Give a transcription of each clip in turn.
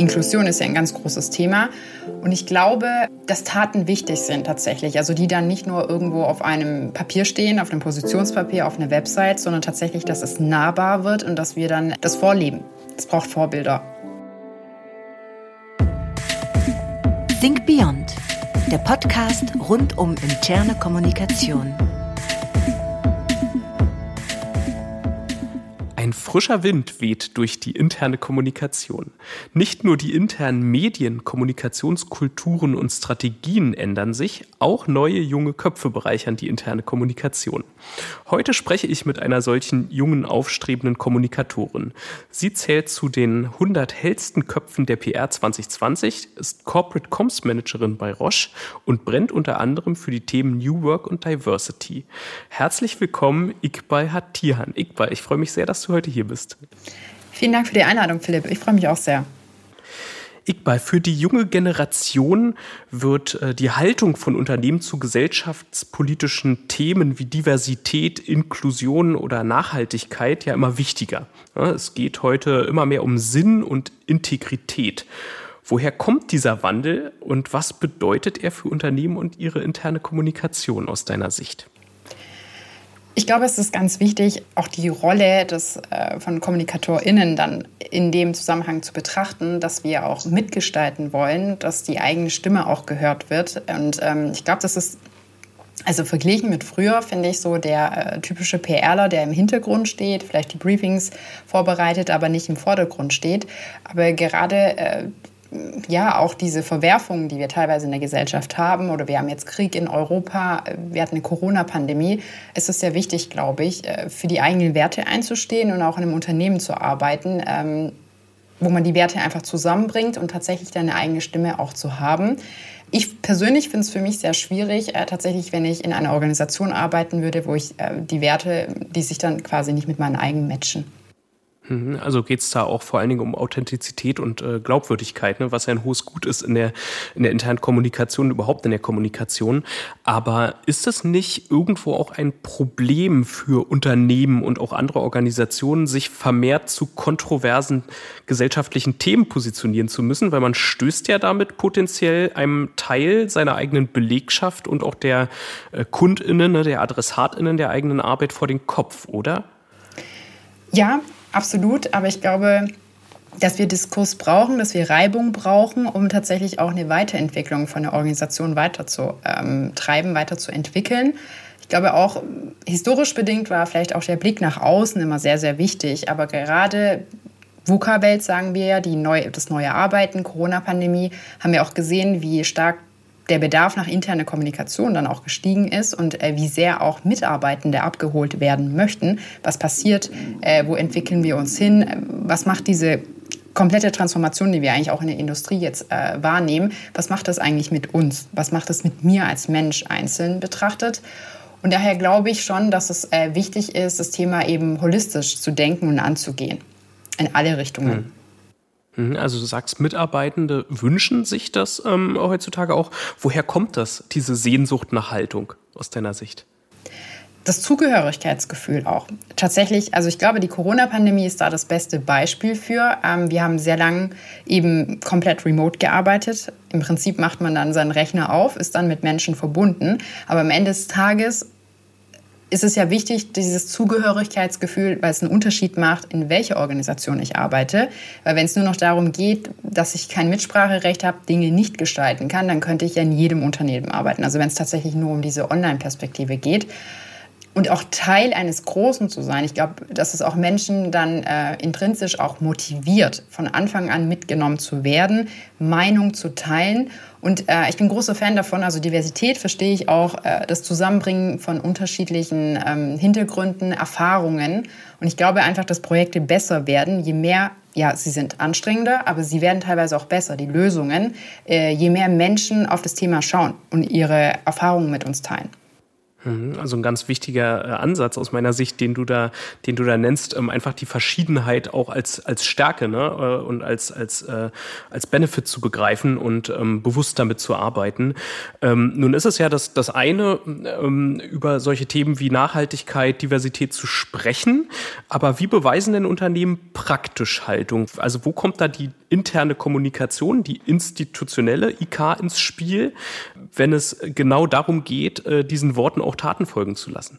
Inklusion ist ja ein ganz großes Thema. Und ich glaube, dass Taten wichtig sind tatsächlich. Also die dann nicht nur irgendwo auf einem Papier stehen, auf einem Positionspapier, auf einer Website, sondern tatsächlich, dass es nahbar wird und dass wir dann das vorleben. Es braucht Vorbilder. Think Beyond, der Podcast rund um interne Kommunikation. Ein frischer Wind weht durch die interne Kommunikation. Nicht nur die internen Medien, Kommunikationskulturen und Strategien ändern sich, auch neue junge Köpfe bereichern die interne Kommunikation. Heute spreche ich mit einer solchen jungen, aufstrebenden Kommunikatorin. Sie zählt zu den 100 hellsten Köpfen der PR 2020, ist Corporate Comms Managerin bei Roche und brennt unter anderem für die Themen New Work und Diversity. Herzlich willkommen, Iqbal Hatihan. Iqbal, ich freue mich sehr, dass du heute heute hier bist. Vielen Dank für die Einladung, Philipp. Ich freue mich auch sehr. Iqbal, für die junge Generation wird äh, die Haltung von Unternehmen zu gesellschaftspolitischen Themen wie Diversität, Inklusion oder Nachhaltigkeit ja immer wichtiger. Ja, es geht heute immer mehr um Sinn und Integrität. Woher kommt dieser Wandel und was bedeutet er für Unternehmen und ihre interne Kommunikation aus deiner Sicht? Ich glaube, es ist ganz wichtig, auch die Rolle des, äh, von KommunikatorInnen dann in dem Zusammenhang zu betrachten, dass wir auch mitgestalten wollen, dass die eigene Stimme auch gehört wird. Und ähm, ich glaube, das ist also verglichen mit früher finde ich so der äh, typische PRler, der im Hintergrund steht, vielleicht die Briefings vorbereitet, aber nicht im Vordergrund steht. Aber gerade äh, ja, auch diese Verwerfungen, die wir teilweise in der Gesellschaft haben, oder wir haben jetzt Krieg in Europa, wir hatten eine Corona-Pandemie, ist es sehr wichtig, glaube ich, äh, für die eigenen Werte einzustehen und auch in einem Unternehmen zu arbeiten, ähm, wo man die Werte einfach zusammenbringt und tatsächlich dann eine eigene Stimme auch zu haben. Ich persönlich finde es für mich sehr schwierig, äh, tatsächlich, wenn ich in einer Organisation arbeiten würde, wo ich äh, die Werte, die sich dann quasi nicht mit meinen eigenen matchen. Mhm, also geht es da auch vor allen Dingen um Authentizität und äh, Glaubwürdigkeit, ne, was ja ein hohes Gut ist in der, in der internen Kommunikation, überhaupt in der Kommunikation. Aber ist das nicht irgendwo auch ein Problem für Unternehmen und auch andere Organisationen, sich vermehrt zu kontroversen gesellschaftlichen Themen positionieren zu müssen? Weil man stößt ja damit potenziell einem Teil seiner eigenen Belegschaft und auch der äh, KundInnen, ne, der AdressatInnen der eigenen Arbeit vor den Kopf, oder? Ja, absolut. Aber ich glaube, dass wir Diskurs brauchen, dass wir Reibung brauchen, um tatsächlich auch eine Weiterentwicklung von der Organisation weiterzutreiben, weiterzuentwickeln. Ich glaube auch, historisch bedingt war vielleicht auch der Blick nach außen immer sehr, sehr wichtig. Aber gerade VUCA-Welt, sagen wir ja, die neu, das neue Arbeiten, Corona-Pandemie, haben wir auch gesehen, wie stark der Bedarf nach interner Kommunikation dann auch gestiegen ist und äh, wie sehr auch Mitarbeitende abgeholt werden möchten. Was passiert? Äh, wo entwickeln wir uns hin? Was macht diese komplette Transformation, die wir eigentlich auch in der Industrie jetzt äh, wahrnehmen, was macht das eigentlich mit uns? Was macht das mit mir als Mensch einzeln betrachtet? Und daher glaube ich schon, dass es äh, wichtig ist, das Thema eben holistisch zu denken und anzugehen. In alle Richtungen. Mhm. Mhm, also du sagst, Mitarbeitende wünschen sich das ähm, heutzutage auch. Woher kommt das, diese Sehnsucht nach Haltung aus deiner Sicht? Das Zugehörigkeitsgefühl auch. Tatsächlich, also ich glaube, die Corona-Pandemie ist da das beste Beispiel für. Ähm, wir haben sehr lange eben komplett remote gearbeitet. Im Prinzip macht man dann seinen Rechner auf, ist dann mit Menschen verbunden. Aber am Ende des Tages ist es ja wichtig, dieses Zugehörigkeitsgefühl, weil es einen Unterschied macht, in welcher Organisation ich arbeite. Weil wenn es nur noch darum geht, dass ich kein Mitspracherecht habe, Dinge nicht gestalten kann, dann könnte ich ja in jedem Unternehmen arbeiten. Also wenn es tatsächlich nur um diese Online-Perspektive geht und auch Teil eines Großen zu sein. Ich glaube, dass es auch Menschen dann äh, intrinsisch auch motiviert, von Anfang an mitgenommen zu werden, Meinung zu teilen. Und äh, ich bin großer Fan davon. Also Diversität verstehe ich auch, äh, das Zusammenbringen von unterschiedlichen ähm, Hintergründen, Erfahrungen. Und ich glaube einfach, dass Projekte besser werden, je mehr ja, sie sind anstrengender, aber sie werden teilweise auch besser, die Lösungen, äh, je mehr Menschen auf das Thema schauen und ihre Erfahrungen mit uns teilen. Mhm, also ein ganz wichtiger äh, Ansatz aus meiner Sicht, den du da, den du da nennst, ähm, einfach die Verschiedenheit auch als als Stärke ne? Äh, und als als äh, als Benefit zu begreifen und ähm, bewusst damit zu arbeiten. Ähm, nun ist es ja das das eine über solche Themen wie Nachhaltigkeit, Diversität zu sprechen, aber wie beweisen denn Unternehmen praktisch Haltung? Also wo kommt da die interne Kommunikation, die institutionelle IK ins Spiel, wenn es genau darum geht, äh, diesen Worten auch Taten folgen zu lassen?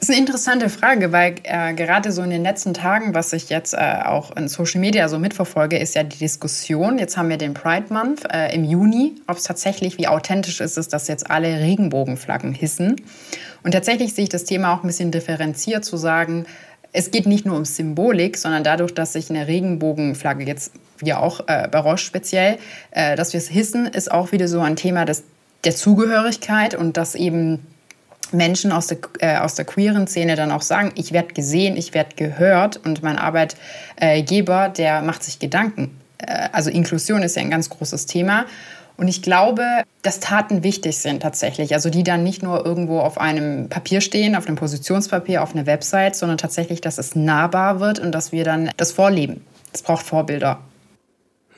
Das ist eine interessante Frage, weil äh, gerade so in den letzten Tagen, was ich jetzt äh, auch in Social Media so mitverfolge, ist ja die Diskussion. Jetzt haben wir den Pride Month äh, im Juni, ob es tatsächlich, wie authentisch ist es, dass jetzt alle Regenbogenflaggen hissen. Und tatsächlich sehe ich das Thema auch ein bisschen differenziert zu sagen, es geht nicht nur um Symbolik, sondern dadurch, dass sich eine Regenbogenflagge jetzt, wie auch äh, bei Roche speziell, äh, dass wir es hissen, ist auch wieder so ein Thema des, der Zugehörigkeit und dass eben Menschen aus der, äh, aus der queeren Szene dann auch sagen, ich werde gesehen, ich werde gehört und mein Arbeitgeber, der macht sich Gedanken. Äh, also Inklusion ist ja ein ganz großes Thema. Und ich glaube, dass Taten wichtig sind tatsächlich. Also die dann nicht nur irgendwo auf einem Papier stehen, auf einem Positionspapier, auf einer Website, sondern tatsächlich, dass es nahbar wird und dass wir dann das vorleben. Es braucht Vorbilder.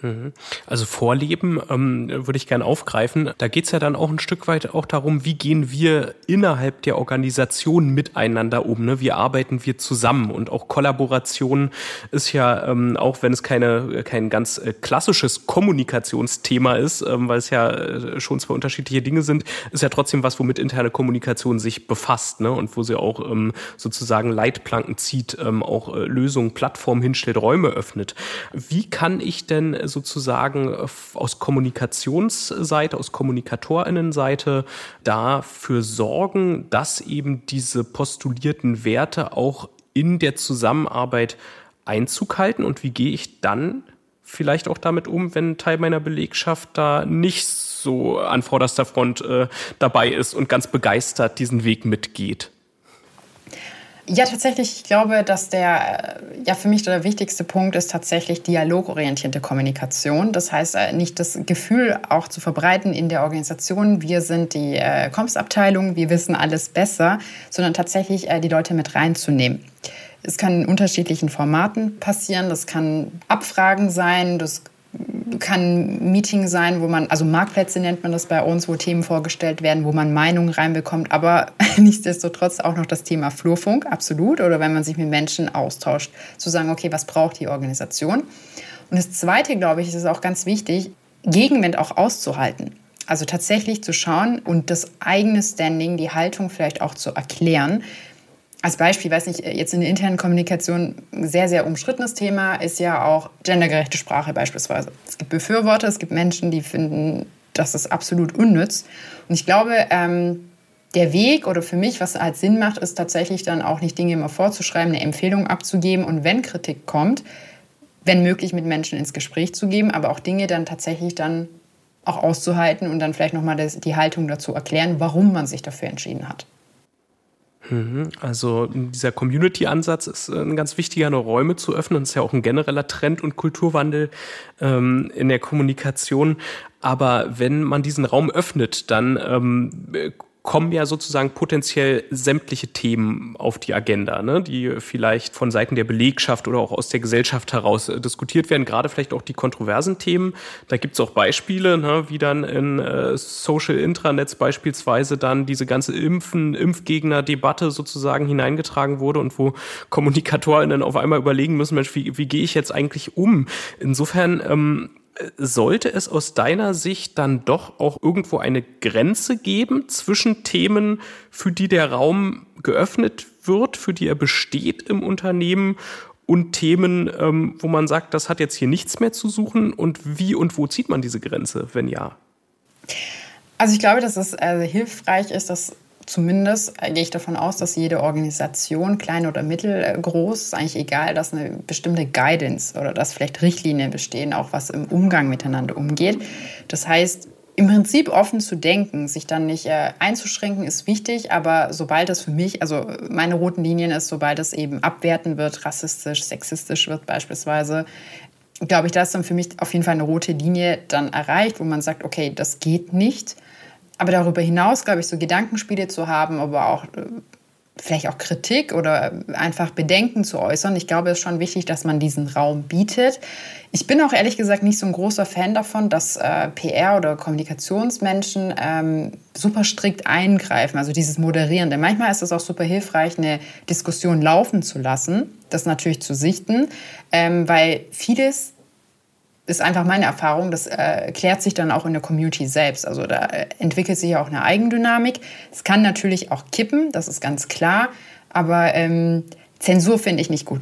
Mhm. Also Vorleben ähm, würde ich gerne aufgreifen. Da geht es ja dann auch ein Stück weit auch darum, wie gehen wir innerhalb der Organisation miteinander um. Ne? Wie arbeiten wir zusammen? Und auch Kollaboration ist ja, ähm, auch wenn es keine, kein ganz äh, klassisches Kommunikationsthema ist, ähm, weil es ja äh, schon zwei unterschiedliche Dinge sind, ist ja trotzdem was, womit interne Kommunikation sich befasst ne? und wo sie auch ähm, sozusagen Leitplanken zieht, ähm, auch äh, Lösungen, Plattformen hinstellt, Räume öffnet. Wie kann ich denn sozusagen äh, aus Kommunikationsseite, aus Kommunikatorinnenseite dafür sorgen, dass eben diese postulierten Werte auch in der Zusammenarbeit Einzug halten und wie gehe ich dann vielleicht auch damit um, wenn ein Teil meiner Belegschaft da nicht so an vorderster Front äh, dabei ist und ganz begeistert diesen Weg mitgeht? Ja, tatsächlich, ich glaube, dass der, äh, ja, für mich der wichtigste Punkt ist tatsächlich dialogorientierte Kommunikation. Das heißt, äh, nicht das Gefühl auch zu verbreiten in der Organisation, wir sind die äh, Comms-Abteilung, wir wissen alles besser, sondern tatsächlich äh, die Leute mit reinzunehmen. Es kann in unterschiedlichen Formaten passieren. Das kann Abfragen sein, das kann ein Meeting sein, wo man, also Marktplätze nennt man das bei uns, wo Themen vorgestellt werden, wo man Meinungen reinbekommt, aber nichtsdestotrotz auch noch das Thema Flurfunk, absolut, oder wenn man sich mit Menschen austauscht, zu sagen, okay, was braucht die Organisation? Und das Zweite, glaube ich, ist es auch ganz wichtig, Gegenwind auch auszuhalten. Also tatsächlich zu schauen und das eigene Standing, die Haltung vielleicht auch zu erklären, als Beispiel, weiß nicht, jetzt in der internen Kommunikation sehr, sehr umstrittenes Thema ist ja auch gendergerechte Sprache beispielsweise. Es gibt Befürworter, es gibt Menschen, die finden, das ist absolut unnütz. Und ich glaube, ähm, der Weg oder für mich, was halt Sinn macht, ist tatsächlich dann auch nicht Dinge immer vorzuschreiben, eine Empfehlung abzugeben und wenn Kritik kommt, wenn möglich mit Menschen ins Gespräch zu geben, aber auch Dinge dann tatsächlich dann auch auszuhalten und dann vielleicht nochmal die Haltung dazu erklären, warum man sich dafür entschieden hat. Mhm. Also dieser Community-Ansatz ist äh, ein ganz wichtiger, eine Räume zu öffnen. Das ist ja auch ein genereller Trend und Kulturwandel ähm, in der Kommunikation. Aber wenn man diesen Raum öffnet, dann ähm, kommen ja sozusagen potenziell sämtliche Themen auf die Agenda, ne, die vielleicht von Seiten der Belegschaft oder auch aus der Gesellschaft heraus äh, diskutiert werden, gerade vielleicht auch die kontroversen Themen. Da gibt's auch Beispiele, ne, wie dann in äh, Social Intranets beispielsweise dann diese ganze Impfen, Impfgegner-Debatte sozusagen hineingetragen wurde und wo KommunikatorInnen auf einmal überlegen müssen, Mensch, wie, wie gehe ich jetzt eigentlich um? Insofern ähm, sollte es aus deiner Sicht dann doch auch irgendwo eine Grenze geben zwischen Themen, für die der Raum geöffnet wird, für die er besteht im Unternehmen und Themen, ähm, wo man sagt, das hat jetzt hier nichts mehr zu suchen und wie und wo zieht man diese Grenze, wenn ja? Also ich glaube, dass es also hilfreich ist, dass Zumindest gehe ich davon aus, dass jede Organisation, klein oder mittelgroß, ist eigentlich egal, dass eine bestimmte Guidance oder dass vielleicht Richtlinien bestehen, auch was im Umgang miteinander umgeht. Das heißt, im Prinzip offen zu denken, sich dann nicht äh, einzuschränken, ist wichtig, aber sobald es für mich, also meine roten Linien ist, sobald es eben abwerten wird, rassistisch, sexistisch wird beispielsweise, glaube ich, da ist dann für mich auf jeden Fall eine rote Linie dann erreicht, wo man sagt, okay, das geht nicht. Aber darüber hinaus, glaube ich, so Gedankenspiele zu haben, aber auch äh, vielleicht auch Kritik oder einfach Bedenken zu äußern. Ich glaube, es ist schon wichtig, dass man diesen Raum bietet. Ich bin auch ehrlich gesagt nicht so ein großer Fan davon, dass äh, PR oder Kommunikationsmenschen ähm, super strikt eingreifen, also dieses Moderieren. Denn manchmal ist es auch super hilfreich, eine Diskussion laufen zu lassen, das natürlich zu sichten, ähm, weil vieles ist einfach meine Erfahrung, das äh, klärt sich dann auch in der Community selbst. Also da äh, entwickelt sich auch eine Eigendynamik. Es kann natürlich auch kippen, das ist ganz klar, aber ähm, Zensur finde ich nicht gut.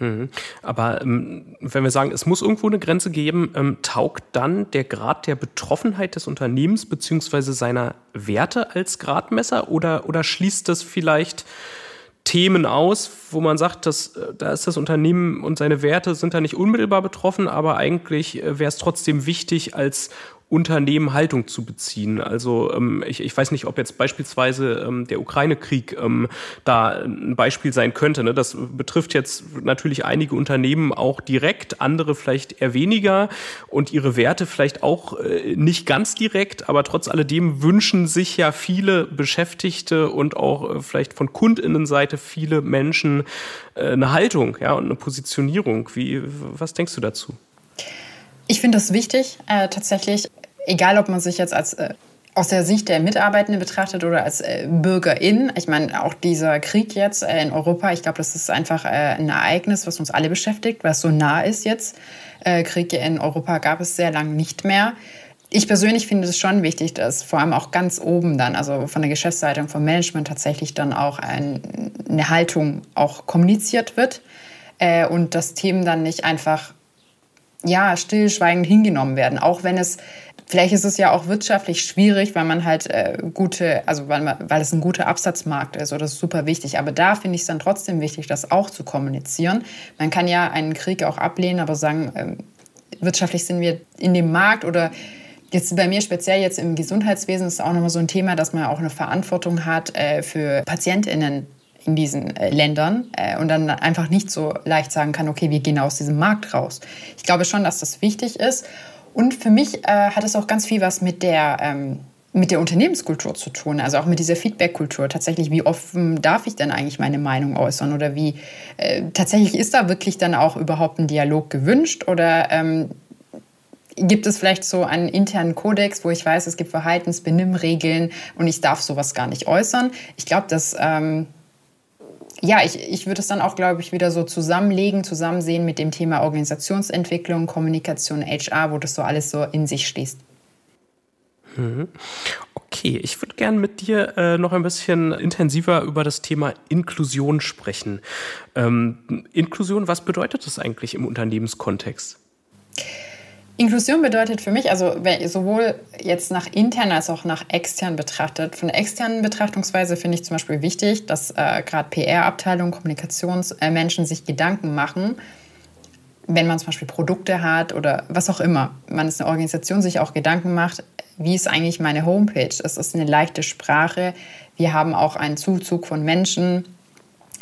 Mhm. Aber ähm, wenn wir sagen, es muss irgendwo eine Grenze geben, ähm, taugt dann der Grad der Betroffenheit des Unternehmens bzw. seiner Werte als Gradmesser oder, oder schließt das vielleicht Themen aus, wo man sagt, dass, äh, da ist das Unternehmen und seine Werte sind da nicht unmittelbar betroffen, aber eigentlich äh, wäre es trotzdem wichtig, als Unternehmen Haltung zu beziehen. Also ähm, ich, ich weiß nicht, ob jetzt beispielsweise ähm, der Ukraine-Krieg ähm, da ein Beispiel sein könnte. Ne? Das betrifft jetzt natürlich einige Unternehmen auch direkt, andere vielleicht eher weniger und ihre Werte vielleicht auch äh, nicht ganz direkt, aber trotz alledem wünschen sich ja viele Beschäftigte und auch äh, vielleicht von Kundinnenseite viele Menschen äh, eine Haltung ja, und eine Positionierung. Wie, was denkst du dazu? Ich finde das wichtig, äh, tatsächlich, egal ob man sich jetzt als äh, aus der Sicht der Mitarbeitenden betrachtet oder als äh, Bürgerin. Ich meine, auch dieser Krieg jetzt äh, in Europa, ich glaube, das ist einfach äh, ein Ereignis, was uns alle beschäftigt, was so nah ist jetzt. Äh, Krieg in Europa gab es sehr lange nicht mehr. Ich persönlich finde es schon wichtig, dass vor allem auch ganz oben dann, also von der Geschäftsleitung, vom Management tatsächlich dann auch ein, eine Haltung auch kommuniziert wird äh, und dass Themen dann nicht einfach ja, stillschweigend hingenommen werden. Auch wenn es, vielleicht ist es ja auch wirtschaftlich schwierig, weil man halt äh, gute, also weil, weil es ein guter Absatzmarkt ist oder das ist super wichtig. Aber da finde ich es dann trotzdem wichtig, das auch zu kommunizieren. Man kann ja einen Krieg auch ablehnen, aber sagen, äh, wirtschaftlich sind wir in dem Markt oder Jetzt bei mir speziell jetzt im Gesundheitswesen ist auch nochmal so ein Thema, dass man auch eine Verantwortung hat äh, für PatientInnen in diesen äh, Ländern äh, und dann einfach nicht so leicht sagen kann, okay, wir gehen aus diesem Markt raus. Ich glaube schon, dass das wichtig ist. Und für mich äh, hat es auch ganz viel was mit der, ähm, mit der Unternehmenskultur zu tun, also auch mit dieser Feedback-Kultur. Tatsächlich, wie offen darf ich denn eigentlich meine Meinung äußern oder wie tatsächlich ist da wirklich dann auch überhaupt ein Dialog gewünscht oder ähm, gibt es vielleicht so einen internen Kodex, wo ich weiß, es gibt Verhaltensbenimmregeln und ich darf sowas gar nicht äußern. Ich glaube, dass ähm, ja, ich, ich würde es dann auch, glaube ich, wieder so zusammenlegen, zusammensehen mit dem Thema Organisationsentwicklung, Kommunikation, HR, wo das so alles so in sich schließt. Mhm. Okay, ich würde gerne mit dir äh, noch ein bisschen intensiver über das Thema Inklusion sprechen. Ähm, Inklusion, was bedeutet das eigentlich im Unternehmenskontext? Inklusion bedeutet für mich, also sowohl jetzt nach intern als auch nach extern betrachtet. Von der externen Betrachtungsweise finde ich zum Beispiel wichtig, dass äh, gerade PR-Abteilungen, Kommunikationsmenschen sich Gedanken machen, wenn man zum Beispiel Produkte hat oder was auch immer. Man ist eine Organisation, sich auch Gedanken macht, wie ist eigentlich meine Homepage? Es ist eine leichte Sprache. Wir haben auch einen Zuzug von Menschen,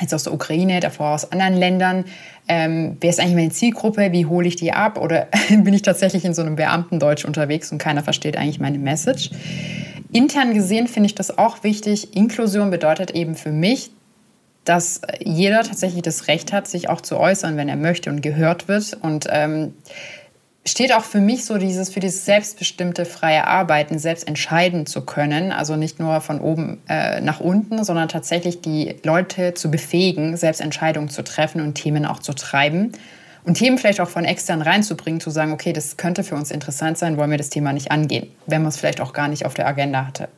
jetzt aus der Ukraine, davor aus anderen Ländern. Ähm, wer ist eigentlich meine Zielgruppe? Wie hole ich die ab? Oder bin ich tatsächlich in so einem Beamtendeutsch unterwegs und keiner versteht eigentlich meine Message? Intern gesehen finde ich das auch wichtig. Inklusion bedeutet eben für mich, dass jeder tatsächlich das Recht hat, sich auch zu äußern, wenn er möchte und gehört wird. Und ähm, steht auch für mich so dieses für dieses selbstbestimmte freie Arbeiten, selbst entscheiden zu können, also nicht nur von oben äh, nach unten, sondern tatsächlich die Leute zu befähigen, selbst Entscheidungen zu treffen und Themen auch zu treiben und Themen vielleicht auch von extern reinzubringen, zu sagen, okay, das könnte für uns interessant sein, wollen wir das Thema nicht angehen, wenn man es vielleicht auch gar nicht auf der Agenda hatte.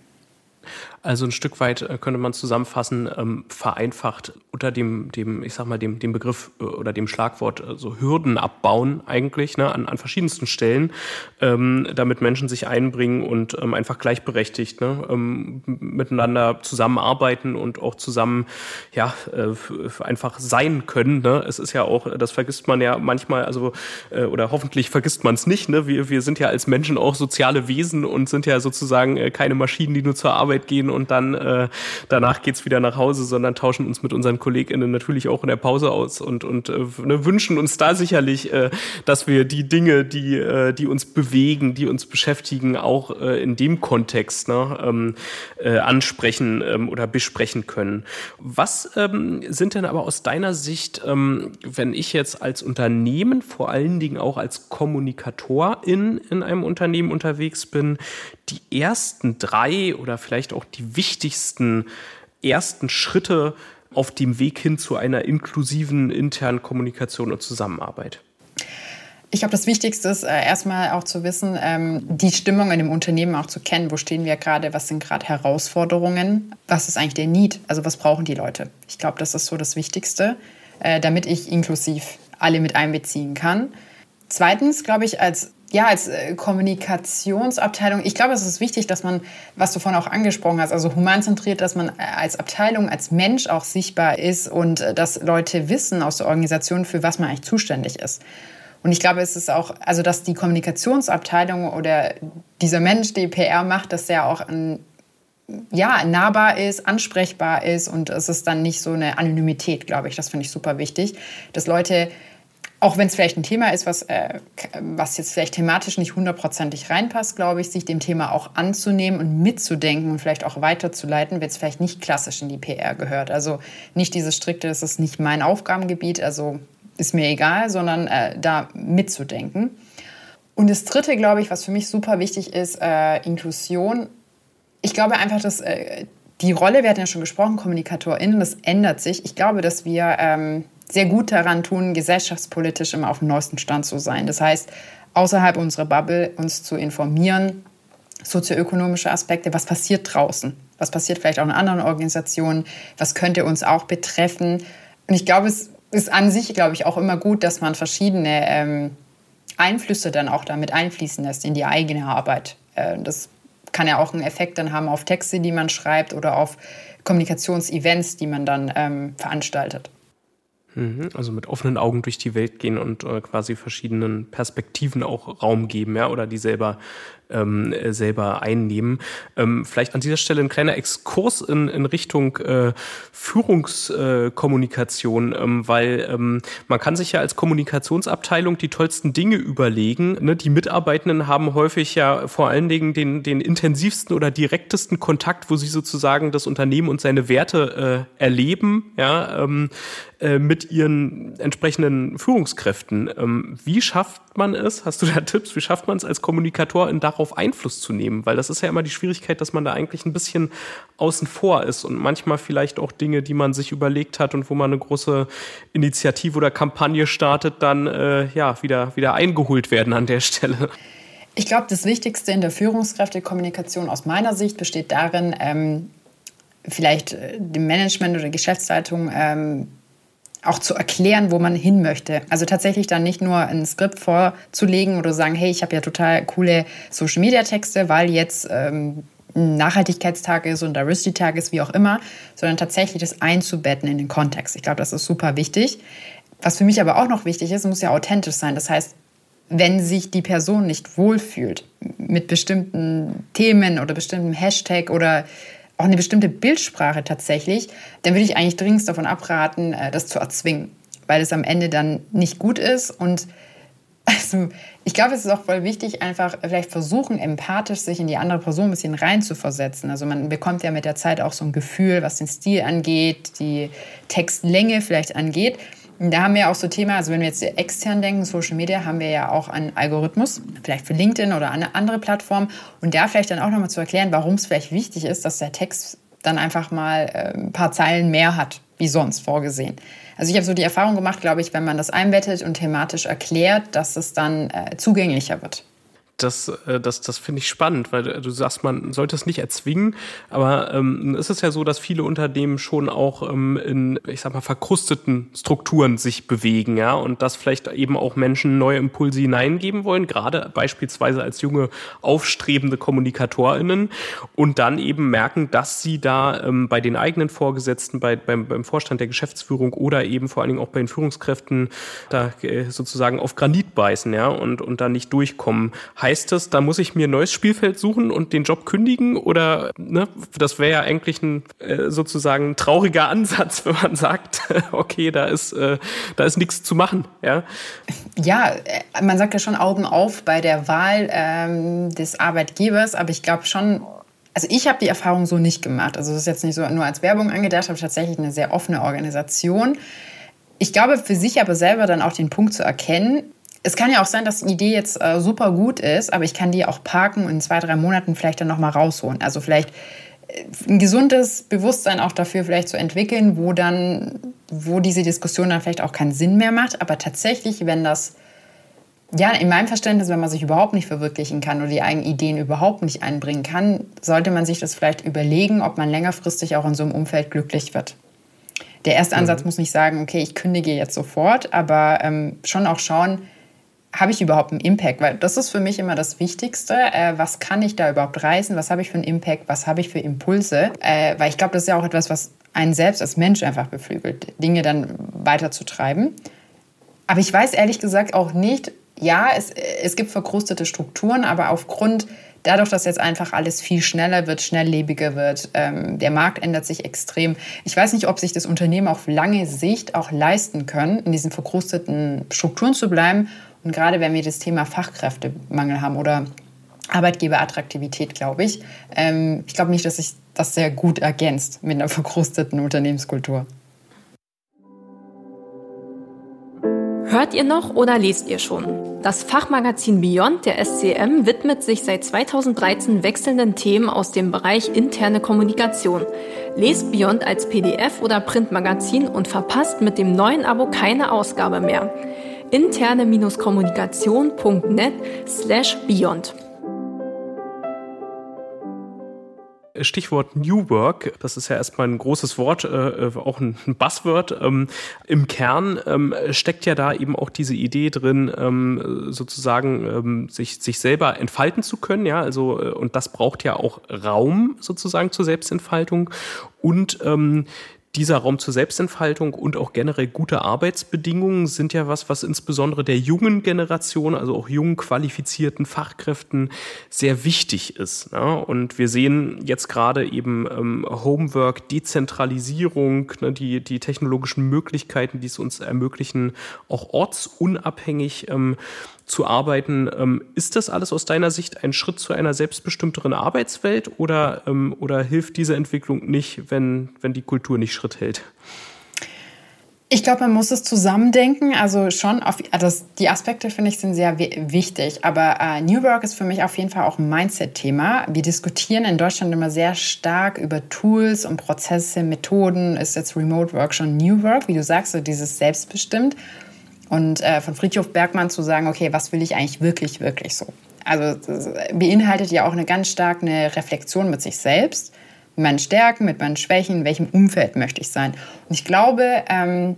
Also ein Stück weit äh, könnte man zusammenfassen, ähm, vereinfacht unter dem, dem, ich sag mal, dem, dem Begriff äh, oder dem Schlagwort äh, so Hürden abbauen eigentlich ne, an, an verschiedensten Stellen, ähm, damit Menschen sich einbringen und ähm, einfach gleichberechtigt ne, ähm, miteinander zusammenarbeiten und auch zusammen ja äh, einfach sein können. Ne? Es ist ja auch, das vergisst man ja manchmal, also äh, oder hoffentlich vergisst man es nicht. Ne? Wir, wir sind ja als Menschen auch soziale Wesen und sind ja sozusagen keine Maschinen, die nur zur Arbeit gehen hin und dann äh, danach geht's wieder nach Hause, sondern tauschen uns mit unseren KollegInnen natürlich auch in der Pause aus und, und äh, ne, wünschen uns da sicherlich, äh, dass wir die Dinge, die, äh, die uns bewegen, die uns beschäftigen, auch äh, in dem Kontext ne, ähm, äh, ansprechen ähm, oder besprechen können. Was ähm, sind denn aber aus deiner Sicht, ähm, wenn ich jetzt als Unternehmen, vor allen Dingen auch als Kommunikatorin in einem Unternehmen unterwegs bin, die ersten drei oder vielleicht auch die wichtigsten ersten Schritte auf dem Weg hin zu einer inklusiven internen Kommunikation und Zusammenarbeit? Ich glaube, das Wichtigste ist äh, erstmal auch zu wissen, ähm, die Stimmung in dem Unternehmen auch zu kennen. Wo stehen wir gerade? Was sind gerade Herausforderungen? Was ist eigentlich der Need? Also was brauchen die Leute? Ich glaube, das ist so das Wichtigste, äh, damit ich inklusiv alle mit einbeziehen kann. Zweitens, glaube ich, als ja, als äh, Kommunikationsabteilung, ich glaube, es ist wichtig, dass man, was du vorhin auch angesprochen hast, also humanzentriert, dass man äh, als Abteilung, als Mensch auch sichtbar ist und äh, dass Leute wissen aus der Organisation, für was man eigentlich zuständig ist. Und ich glaube, es ist auch, also dass die Kommunikationsabteilung oder dieser Mensch, der PR macht, dass der auch ein, ja, nahbar ist, ansprechbar ist und es ist dann nicht so eine Anonymität, glaube ich. Das finde ich super wichtig, dass Leute auch wenn es vielleicht ein Thema ist, was, äh, was jetzt vielleicht thematisch nicht hundertprozentig reinpasst, glaube ich, sich dem Thema auch anzunehmen und mitzudenken und vielleicht auch weiterzuleiten, wenn es vielleicht nicht klassisch in die PR gehört. Also nicht dieses strikte, das ist nicht mein Aufgabengebiet, also ist mir egal, sondern äh, da mitzudenken. Und das Dritte, glaube ich, was für mich super wichtig ist, äh, Inklusion. Ich glaube einfach, dass äh, die Rolle, wir hatten ja schon gesprochen, KommunikatorInnen, das ändert sich. Ich glaube, dass wir ähm, sehr gut daran tun, gesellschaftspolitisch immer auf dem neuesten Stand zu sein. Das heißt, außerhalb unserer Bubble uns zu informieren, sozioökonomische Aspekte, was passiert draußen, was passiert vielleicht auch in anderen Organisationen, was könnte uns auch betreffen. Und ich glaube, es ist an sich, glaube ich, auch immer gut, dass man verschiedene ähm, Einflüsse dann auch damit einfließen lässt in die eigene Arbeit. Äh, das kann ja auch einen Effekt dann haben auf Texte, die man schreibt oder auf Kommunikationsevents, die man dann ähm, veranstaltet. Mhm, also mit offenen Augen durch die Welt gehen und äh, quasi verschiedenen Perspektiven auch Raum geben, ja, oder die selber ähm, äh, selber einnehmen. Ähm, vielleicht an dieser Stelle ein kleiner Exkurs in, in Richtung äh, Führungskommunikation, äh, ähm, weil ähm, man kann sich ja als Kommunikationsabteilung die tollsten Dinge überlegen. Ne? Die Mitarbeitenden haben häufig ja vor allen Dingen den, den intensivsten oder direktesten Kontakt, wo sie sozusagen das Unternehmen und seine Werte äh, erleben, ja, ähm, äh, mit ihren entsprechenden Führungskräften. Ähm, wie schafft man es? Hast du da Tipps? Wie schafft man es als Kommunikator in darauf Einfluss zu nehmen? Weil das ist ja immer die Schwierigkeit, dass man da eigentlich ein bisschen außen vor ist und manchmal vielleicht auch Dinge, die man sich überlegt hat und wo man eine große Initiative oder Kampagne startet, dann äh, ja wieder, wieder eingeholt werden an der Stelle. Ich glaube, das Wichtigste in der Führungskräftekommunikation aus meiner Sicht besteht darin, ähm, vielleicht äh, dem Management oder Geschäftsleitung ähm, auch zu erklären, wo man hin möchte. Also tatsächlich dann nicht nur ein Skript vorzulegen oder sagen, hey, ich habe ja total coole Social-Media-Texte, weil jetzt ähm, Nachhaltigkeitstag ist und Diversity-Tag ist, wie auch immer, sondern tatsächlich das einzubetten in den Kontext. Ich glaube, das ist super wichtig. Was für mich aber auch noch wichtig ist, muss ja authentisch sein. Das heißt, wenn sich die Person nicht wohlfühlt mit bestimmten Themen oder bestimmten Hashtag oder auch eine bestimmte Bildsprache tatsächlich, dann würde ich eigentlich dringend davon abraten, äh, das zu erzwingen, weil es am Ende dann nicht gut ist. Und also, ich glaube, es ist auch voll wichtig, einfach vielleicht versuchen, empathisch sich in die andere Person ein bisschen reinzuversetzen. Also man bekommt ja mit der Zeit auch so ein Gefühl, was den Stil angeht, die Textlänge vielleicht angeht. Da haben wir auch so Thema, also wenn wir jetzt extern denken, Social Media, haben wir ja auch einen Algorithmus, vielleicht für LinkedIn oder eine andere Plattform. Und da vielleicht dann auch nochmal zu erklären, warum es vielleicht wichtig ist, dass der Text dann einfach mal äh, ein paar Zeilen mehr hat, wie sonst vorgesehen. Also ich habe so die Erfahrung gemacht, glaube ich, wenn man das einbettet und thematisch erklärt, dass es dann äh, zugänglicher wird das, äh, das, das finde ich spannend, weil du sagst, man sollte es nicht erzwingen, aber ähm, es ist ja so, dass viele Unternehmen schon auch ähm, in, ich sag mal, verkrusteten Strukturen sich bewegen, ja, und dass vielleicht eben auch Menschen neue Impulse hineingeben wollen, gerade beispielsweise als junge, aufstrebende KommunikatorInnen und dann eben merken, dass sie da ähm, bei den eigenen Vorgesetzten, bei, beim, beim Vorstand der Geschäftsführung oder eben vor allen Dingen auch bei den Führungskräften da äh, sozusagen auf Granit beißen, ja, und, und da nicht durchkommen das, da muss ich mir ein neues Spielfeld suchen und den Job kündigen? Oder ne, das wäre ja eigentlich ein äh, sozusagen trauriger Ansatz, wenn man sagt, okay, da ist, äh, da ist nichts zu machen. Ja, ja äh, man sagt ja schon Augen auf bei der Wahl ähm, des Arbeitgebers, aber ich glaube schon, also ich habe die Erfahrung so nicht gemacht. Also das ist jetzt nicht so nur als Werbung angedacht, aber tatsächlich eine sehr offene Organisation. Ich glaube für sich aber selber dann auch den Punkt zu erkennen, es kann ja auch sein, dass die Idee jetzt äh, super gut ist, aber ich kann die auch parken und in zwei, drei Monaten vielleicht dann nochmal rausholen. Also vielleicht äh, ein gesundes Bewusstsein auch dafür vielleicht zu entwickeln, wo dann, wo diese Diskussion dann vielleicht auch keinen Sinn mehr macht. Aber tatsächlich, wenn das, ja, in meinem Verständnis, wenn man sich überhaupt nicht verwirklichen kann oder die eigenen Ideen überhaupt nicht einbringen kann, sollte man sich das vielleicht überlegen, ob man längerfristig auch in so einem Umfeld glücklich wird. Der erste Ansatz mhm. muss nicht sagen, okay, ich kündige jetzt sofort, aber ähm, schon auch schauen, habe ich überhaupt einen Impact? Weil das ist für mich immer das Wichtigste. Äh, was kann ich da überhaupt reißen? Was habe ich für einen Impact? Was habe ich für Impulse? Äh, weil ich glaube, das ist ja auch etwas, was einen selbst als Mensch einfach beflügelt, Dinge dann weiterzutreiben. Aber ich weiß ehrlich gesagt auch nicht, ja, es, es gibt verkrustete Strukturen, aber aufgrund dadurch, dass jetzt einfach alles viel schneller wird, schnelllebiger wird, ähm, der Markt ändert sich extrem. Ich weiß nicht, ob sich das Unternehmen auf lange Sicht auch leisten können, in diesen verkrusteten Strukturen zu bleiben und gerade wenn wir das Thema Fachkräftemangel haben oder Arbeitgeberattraktivität, glaube ich, ähm, ich glaube nicht, dass sich das sehr gut ergänzt mit einer verkrusteten Unternehmenskultur. Hört ihr noch oder lest ihr schon? Das Fachmagazin Beyond der SCM widmet sich seit 2013 wechselnden Themen aus dem Bereich interne Kommunikation. Lest Beyond als PDF oder Printmagazin und verpasst mit dem neuen Abo keine Ausgabe mehr interne-kommunikation.net slash beyond. Stichwort New Work, das ist ja erstmal ein großes Wort, äh, äh, auch ein Buzzword. Ähm, Im Kern ähm, steckt ja da eben auch diese Idee drin, ähm, sozusagen ähm, sich, sich selber entfalten zu können. Ja, also, äh, und das braucht ja auch Raum sozusagen zur Selbstentfaltung. Und ähm, dieser Raum zur Selbstentfaltung und auch generell gute Arbeitsbedingungen sind ja was, was insbesondere der jungen Generation, also auch jungen qualifizierten Fachkräften sehr wichtig ist. Ne? Und wir sehen jetzt gerade eben ähm, Homework, Dezentralisierung, ne, die, die technologischen Möglichkeiten, die es uns ermöglichen, auch ortsunabhängig ähm, zu arbeiten. Ähm, ist das alles aus deiner Sicht ein Schritt zu einer selbstbestimmteren Arbeitswelt oder, ähm, oder hilft diese Entwicklung nicht, wenn, wenn die Kultur nicht Schritt hält? Ich glaube, man muss es zusammendenken. Also schon, auf, also die Aspekte finde ich sind sehr wichtig. Aber äh, New Work ist für mich auf jeden Fall auch ein Mindset-Thema. Wir diskutieren in Deutschland immer sehr stark über Tools und Prozesse, Methoden. Ist jetzt Remote Work schon New Work, wie du sagst, so dieses selbstbestimmt. Und äh, von Friedhof Bergmann zu sagen, okay, was will ich eigentlich wirklich, wirklich so? Also beinhaltet ja auch eine ganz stark eine Reflexion mit sich selbst, mit meinen Stärken, mit meinen Schwächen, in welchem Umfeld möchte ich sein. Und ich glaube, ähm,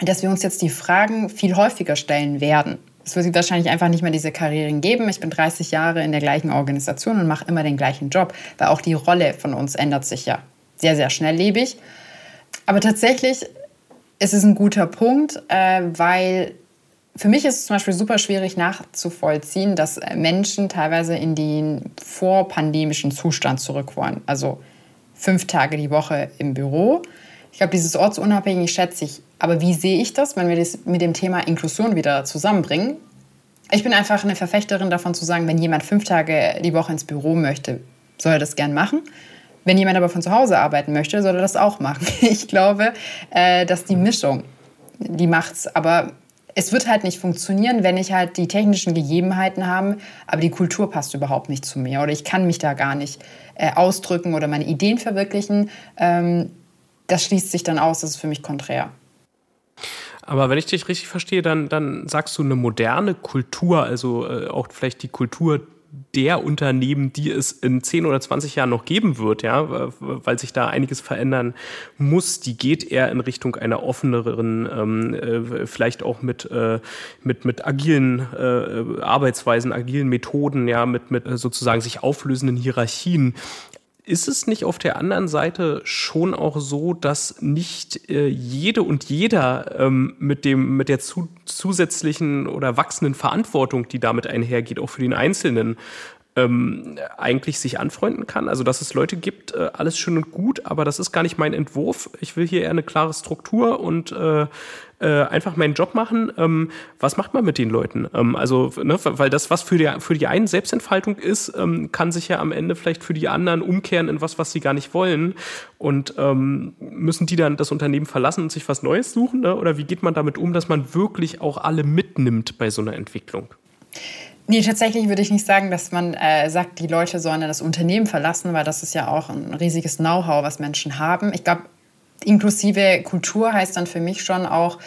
dass wir uns jetzt die Fragen viel häufiger stellen werden. Es wird wahrscheinlich einfach nicht mehr diese Karrieren geben. Ich bin 30 Jahre in der gleichen Organisation und mache immer den gleichen Job, weil auch die Rolle von uns ändert sich ja sehr, sehr schnelllebig. Aber tatsächlich es ist ein guter Punkt, äh, weil für mich ist es zum Beispiel super schwierig nachzuvollziehen, dass äh, Menschen teilweise in den vorpandemischen Zustand zurück wollen. Also fünf Tage die Woche im Büro. Ich glaube, dieses ortsunabhängig schätze ich. Aber wie sehe ich das, wenn wir das mit dem Thema Inklusion wieder zusammenbringen? Ich bin einfach eine Verfechterin davon zu sagen, wenn jemand fünf Tage die Woche ins Büro möchte, soll er das gern machen. Wenn jemand aber von zu Hause arbeiten möchte, soll er das auch machen. Ich glaube, äh, dass die Mischung, die macht's. Aber es wird halt nicht funktionieren, wenn ich halt die technischen Gegebenheiten habe, aber die Kultur passt überhaupt nicht zu mir oder ich kann mich da gar nicht äh, ausdrücken oder meine Ideen verwirklichen. Ähm, das schließt sich dann aus, das ist für mich konträr. Aber wenn ich dich richtig verstehe, dann, dann sagst du eine moderne Kultur, also äh, auch vielleicht die Kultur der Unternehmen, die es in 10 oder 20 Jahren noch geben wird, ja, weil sich da einiges verändern muss, die geht eher in Richtung einer offeneren, ähm, äh, vielleicht auch mit, äh, mit, mit agilen äh, Arbeitsweisen, agilen Methoden, ja, mit, mit sozusagen sich auflösenden Hierarchien. Ist es nicht auf der anderen Seite schon auch so, dass nicht äh, jede und jeder ähm, mit dem mit der zu, zusätzlichen oder wachsenden Verantwortung, die damit einhergeht, auch für den Einzelnen, ähm, eigentlich sich anfreunden kann. Also dass es Leute gibt, äh, alles schön und gut, aber das ist gar nicht mein Entwurf. Ich will hier eher eine klare Struktur und äh, äh, einfach meinen Job machen. Ähm, was macht man mit den Leuten? Ähm, also, ne, weil das, was für die, für die einen Selbstentfaltung ist, ähm, kann sich ja am Ende vielleicht für die anderen umkehren in was, was sie gar nicht wollen. Und ähm, müssen die dann das Unternehmen verlassen und sich was Neues suchen? Ne? Oder wie geht man damit um, dass man wirklich auch alle mitnimmt bei so einer Entwicklung? Nee, tatsächlich würde ich nicht sagen, dass man äh, sagt, die Leute sollen das Unternehmen verlassen, weil das ist ja auch ein riesiges Know-how, was Menschen haben. Ich glaube, inklusive Kultur heißt dann für mich schon auch,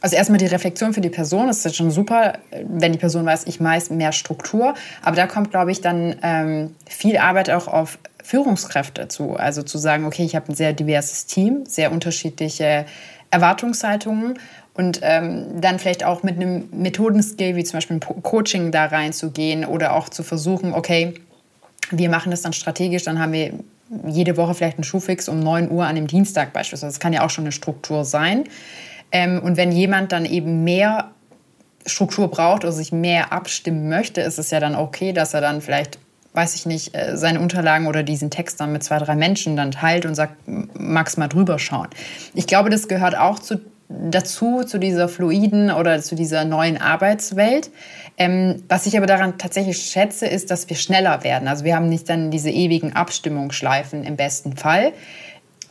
also erstmal die Reflexion für die Person, das ist schon super, wenn die Person weiß, ich meist mehr Struktur. Aber da kommt, glaube ich, dann ähm, viel Arbeit auch auf Führungskräfte zu. Also zu sagen, okay, ich habe ein sehr diverses Team, sehr unterschiedliche Erwartungshaltungen und ähm, dann vielleicht auch mit einem Methodenskill wie zum Beispiel Coaching da reinzugehen oder auch zu versuchen, okay, wir machen das dann strategisch, dann haben wir jede Woche vielleicht einen Schuhfix um 9 Uhr an dem Dienstag beispielsweise. Das kann ja auch schon eine Struktur sein. Ähm, und wenn jemand dann eben mehr Struktur braucht oder sich mehr abstimmen möchte, ist es ja dann okay, dass er dann vielleicht weiß ich nicht, äh, seine Unterlagen oder diesen Text dann mit zwei, drei Menschen dann teilt und sagt, magst mal drüber schauen. Ich glaube, das gehört auch zu dazu, zu dieser fluiden oder zu dieser neuen Arbeitswelt. Ähm, was ich aber daran tatsächlich schätze, ist, dass wir schneller werden. Also wir haben nicht dann diese ewigen Abstimmungsschleifen im besten Fall.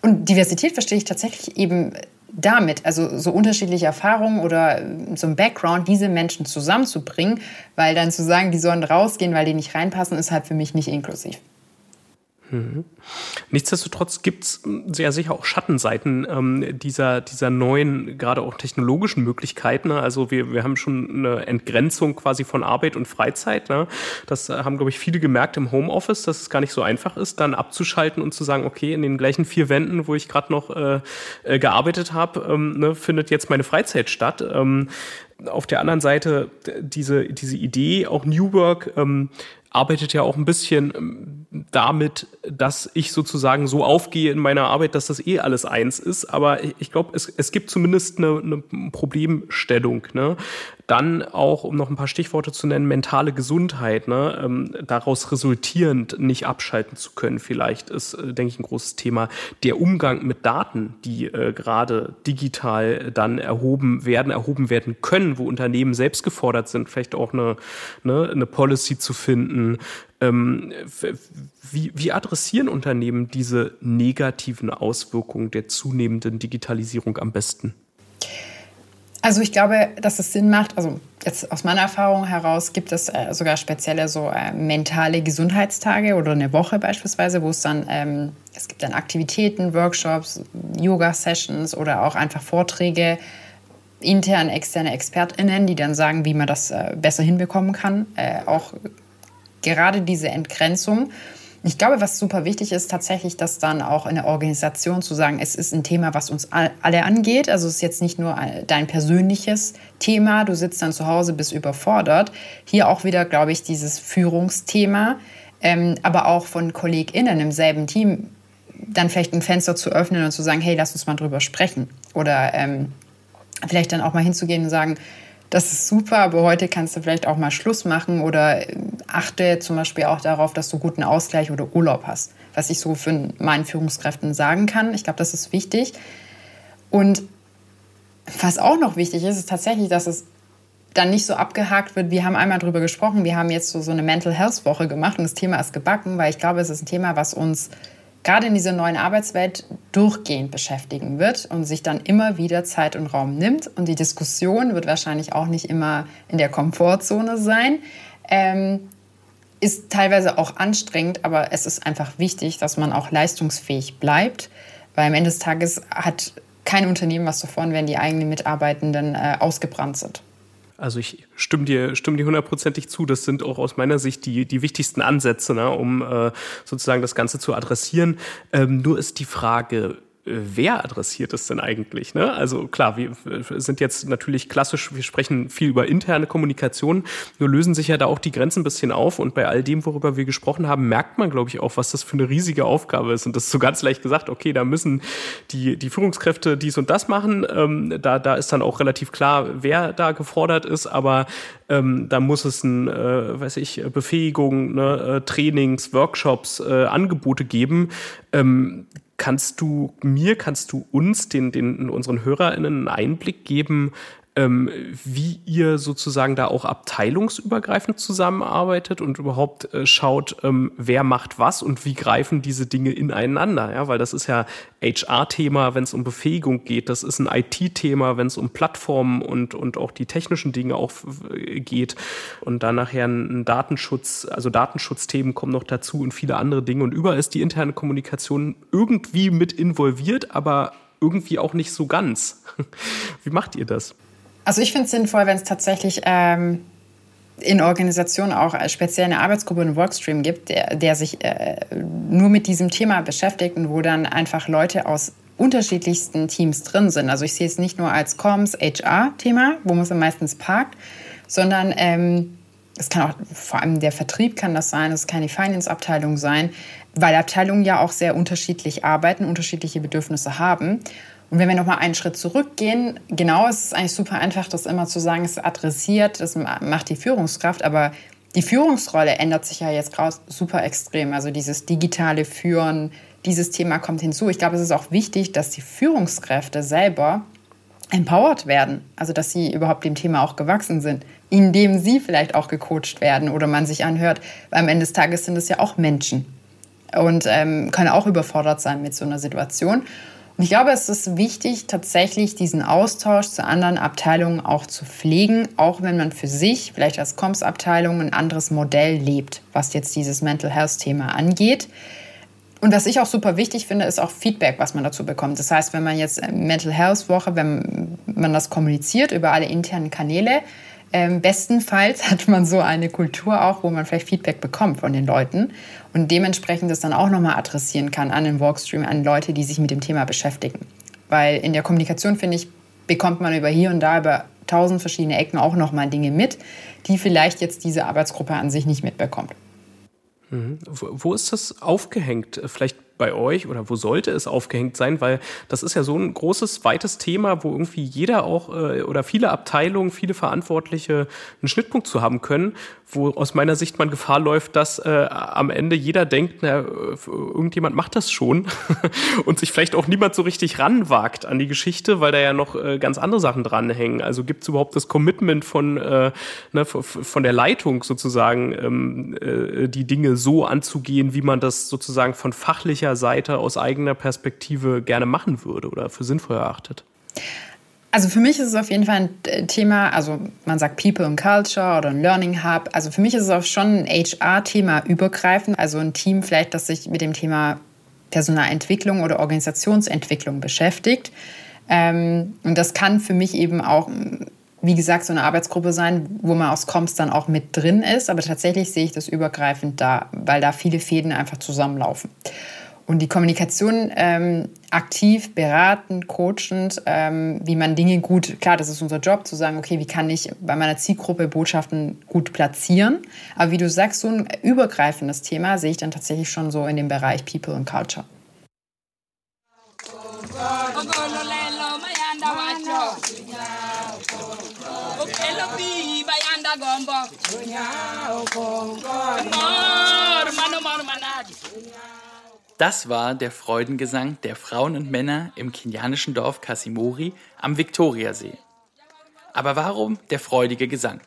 Und Diversität verstehe ich tatsächlich eben damit, also so unterschiedliche Erfahrungen oder so ein Background, diese Menschen zusammenzubringen, weil dann zu sagen, die sollen rausgehen, weil die nicht reinpassen, ist halt für mich nicht inklusiv. Mhm. Nichtsdestotrotz gibt es sehr sicher auch Schattenseiten ähm, dieser, dieser neuen, gerade auch technologischen Möglichkeiten. Ne? Also wir, wir haben schon eine Entgrenzung quasi von Arbeit und Freizeit. Ne? Das haben, glaube ich, viele gemerkt im Homeoffice, dass es gar nicht so einfach ist, dann abzuschalten und zu sagen, okay, in den gleichen vier Wänden, wo ich gerade noch äh, äh, gearbeitet habe, ähm, ne, findet jetzt meine Freizeit statt. Ähm, auf der anderen Seite diese, diese Idee, auch New Work, ähm, arbeitet ja auch ein bisschen ähm, damit, dass ich sozusagen so aufgehe in meiner Arbeit, dass das eh alles eins ist. Aber ich glaube, es, es gibt zumindest eine, eine Problemstellung. Ne? Dann auch, um noch ein paar Stichworte zu nennen, mentale Gesundheit, ne? ähm, daraus resultierend nicht abschalten zu können, vielleicht ist, äh, denke ich, ein großes Thema. Der Umgang mit Daten, die äh, gerade digital dann erhoben werden, erhoben werden können, wo Unternehmen selbst gefordert sind, vielleicht auch eine, ne, eine Policy zu finden. Ähm, wie, wie adressieren Unternehmen diese negativen Auswirkungen der zunehmenden Digitalisierung am besten? Also ich glaube, dass es Sinn macht, also jetzt aus meiner Erfahrung heraus gibt es äh, sogar spezielle so äh, mentale Gesundheitstage oder eine Woche beispielsweise, wo es dann, ähm, es gibt dann Aktivitäten, Workshops, Yoga-Sessions oder auch einfach Vorträge, intern, externe ExpertInnen, die dann sagen, wie man das äh, besser hinbekommen kann. Äh, auch gerade diese Entgrenzung ich glaube, was super wichtig ist, tatsächlich, dass dann auch in der Organisation zu sagen, es ist ein Thema, was uns alle angeht. Also es ist jetzt nicht nur dein persönliches Thema, du sitzt dann zu Hause, bist überfordert. Hier auch wieder, glaube ich, dieses Führungsthema, ähm, aber auch von KollegInnen im selben Team dann vielleicht ein Fenster zu öffnen und zu sagen, hey, lass uns mal drüber sprechen. Oder ähm, vielleicht dann auch mal hinzugehen und sagen, das ist super, aber heute kannst du vielleicht auch mal Schluss machen oder äh, achte zum Beispiel auch darauf, dass du guten Ausgleich oder Urlaub hast, was ich so für meinen Führungskräften sagen kann. Ich glaube, das ist wichtig. Und was auch noch wichtig ist, ist tatsächlich, dass es dann nicht so abgehakt wird. Wir haben einmal darüber gesprochen, wir haben jetzt so, so eine Mental Health Woche gemacht und das Thema ist gebacken, weil ich glaube, es ist ein Thema, was uns gerade in dieser neuen Arbeitswelt durchgehend beschäftigen wird und sich dann immer wieder Zeit und Raum nimmt. Und die Diskussion wird wahrscheinlich auch nicht immer in der Komfortzone sein. Ähm, ist teilweise auch anstrengend, aber es ist einfach wichtig, dass man auch leistungsfähig bleibt, weil am Ende des Tages hat kein Unternehmen was davon, wenn die eigenen Mitarbeitenden äh, ausgebrannt sind. Also ich stimme dir, stimme dir hundertprozentig zu. Das sind auch aus meiner Sicht die, die wichtigsten Ansätze, ne, um äh, sozusagen das Ganze zu adressieren. Ähm, nur ist die Frage, wer adressiert es denn eigentlich? Ne? Also klar, wir sind jetzt natürlich klassisch, wir sprechen viel über interne Kommunikation, nur lösen sich ja da auch die Grenzen ein bisschen auf und bei all dem, worüber wir gesprochen haben, merkt man, glaube ich, auch, was das für eine riesige Aufgabe ist. Und das ist so ganz leicht gesagt, okay, da müssen die, die Führungskräfte dies und das machen. Ähm, da, da ist dann auch relativ klar, wer da gefordert ist, aber ähm, da muss es ein, äh, weiß ich, Befähigung, ne, äh, Trainings, Workshops, äh, Angebote geben. Ähm, Kannst du mir, kannst du uns, den, den unseren HörerInnen einen Einblick geben, ähm, wie ihr sozusagen da auch abteilungsübergreifend zusammenarbeitet und überhaupt äh, schaut, ähm, wer macht was und wie greifen diese Dinge ineinander. Ja, weil das ist ja HR-Thema, wenn es um Befähigung geht. Das ist ein IT-Thema, wenn es um Plattformen und, und auch die technischen Dinge auch geht. Und dann nachher ein Datenschutz, also Datenschutzthemen kommen noch dazu und viele andere Dinge. Und überall ist die interne Kommunikation irgendwie mit involviert, aber irgendwie auch nicht so ganz. Wie macht ihr das? Also ich finde es sinnvoll, wenn es tatsächlich ähm, in Organisationen auch speziell eine Arbeitsgruppe, einen Workstream gibt, der, der sich äh, nur mit diesem Thema beschäftigt und wo dann einfach Leute aus unterschiedlichsten Teams drin sind. Also ich sehe es nicht nur als Comms, HR-Thema, wo man es meistens parkt, sondern ähm, es kann auch, vor allem der Vertrieb kann das sein, es kann die Finance-Abteilung sein, weil Abteilungen ja auch sehr unterschiedlich arbeiten, unterschiedliche Bedürfnisse haben. Und wenn wir nochmal einen Schritt zurückgehen, genau, es ist eigentlich super einfach, das immer zu sagen, es adressiert, das macht die Führungskraft, aber die Führungsrolle ändert sich ja jetzt gerade super extrem. Also dieses digitale Führen, dieses Thema kommt hinzu. Ich glaube, es ist auch wichtig, dass die Führungskräfte selber empowered werden, also dass sie überhaupt dem Thema auch gewachsen sind, indem sie vielleicht auch gecoacht werden oder man sich anhört, weil am Ende des Tages sind es ja auch Menschen und ähm, können auch überfordert sein mit so einer Situation. Und ich glaube, es ist wichtig, tatsächlich diesen Austausch zu anderen Abteilungen auch zu pflegen, auch wenn man für sich, vielleicht als Comms-Abteilung, ein anderes Modell lebt, was jetzt dieses Mental Health-Thema angeht. Und was ich auch super wichtig finde, ist auch Feedback, was man dazu bekommt. Das heißt, wenn man jetzt Mental Health Woche, wenn man das kommuniziert über alle internen Kanäle, ähm, bestenfalls hat man so eine Kultur auch, wo man vielleicht Feedback bekommt von den Leuten und dementsprechend das dann auch nochmal adressieren kann an den Workstream, an Leute, die sich mit dem Thema beschäftigen. Weil in der Kommunikation, finde ich, bekommt man über hier und da, über tausend verschiedene Ecken auch nochmal Dinge mit, die vielleicht jetzt diese Arbeitsgruppe an sich nicht mitbekommt. Mhm. Wo ist das aufgehängt? Vielleicht bei euch oder wo sollte es aufgehängt sein? Weil das ist ja so ein großes, weites Thema, wo irgendwie jeder auch äh, oder viele Abteilungen, viele Verantwortliche einen Schnittpunkt zu haben können, wo aus meiner Sicht man Gefahr läuft, dass äh, am Ende jeder denkt, na, irgendjemand macht das schon und sich vielleicht auch niemand so richtig ranwagt an die Geschichte, weil da ja noch äh, ganz andere Sachen dranhängen. Also gibt es überhaupt das Commitment von, äh, ne, von der Leitung sozusagen, ähm, äh, die Dinge so anzugehen, wie man das sozusagen von fachlicher Seite aus eigener Perspektive gerne machen würde oder für sinnvoll erachtet? Also für mich ist es auf jeden Fall ein äh, Thema, also man sagt People and Culture oder ein Learning Hub. Also für mich ist es auch schon ein HR-Thema übergreifend, also ein Team vielleicht, das sich mit dem Thema Personalentwicklung oder Organisationsentwicklung beschäftigt. Ähm, und das kann für mich eben auch, wie gesagt, so eine Arbeitsgruppe sein, wo man aus Comps dann auch mit drin ist. Aber tatsächlich sehe ich das übergreifend da, weil da viele Fäden einfach zusammenlaufen. Und die Kommunikation ähm, aktiv, beratend, coachend, ähm, wie man Dinge gut, klar, das ist unser Job, zu sagen, okay, wie kann ich bei meiner Zielgruppe Botschaften gut platzieren. Aber wie du sagst, so ein übergreifendes Thema sehe ich dann tatsächlich schon so in dem Bereich People and Culture. Das war der Freudengesang der Frauen und Männer im kenianischen Dorf Kasimori am Viktoriasee. Aber warum der freudige Gesang?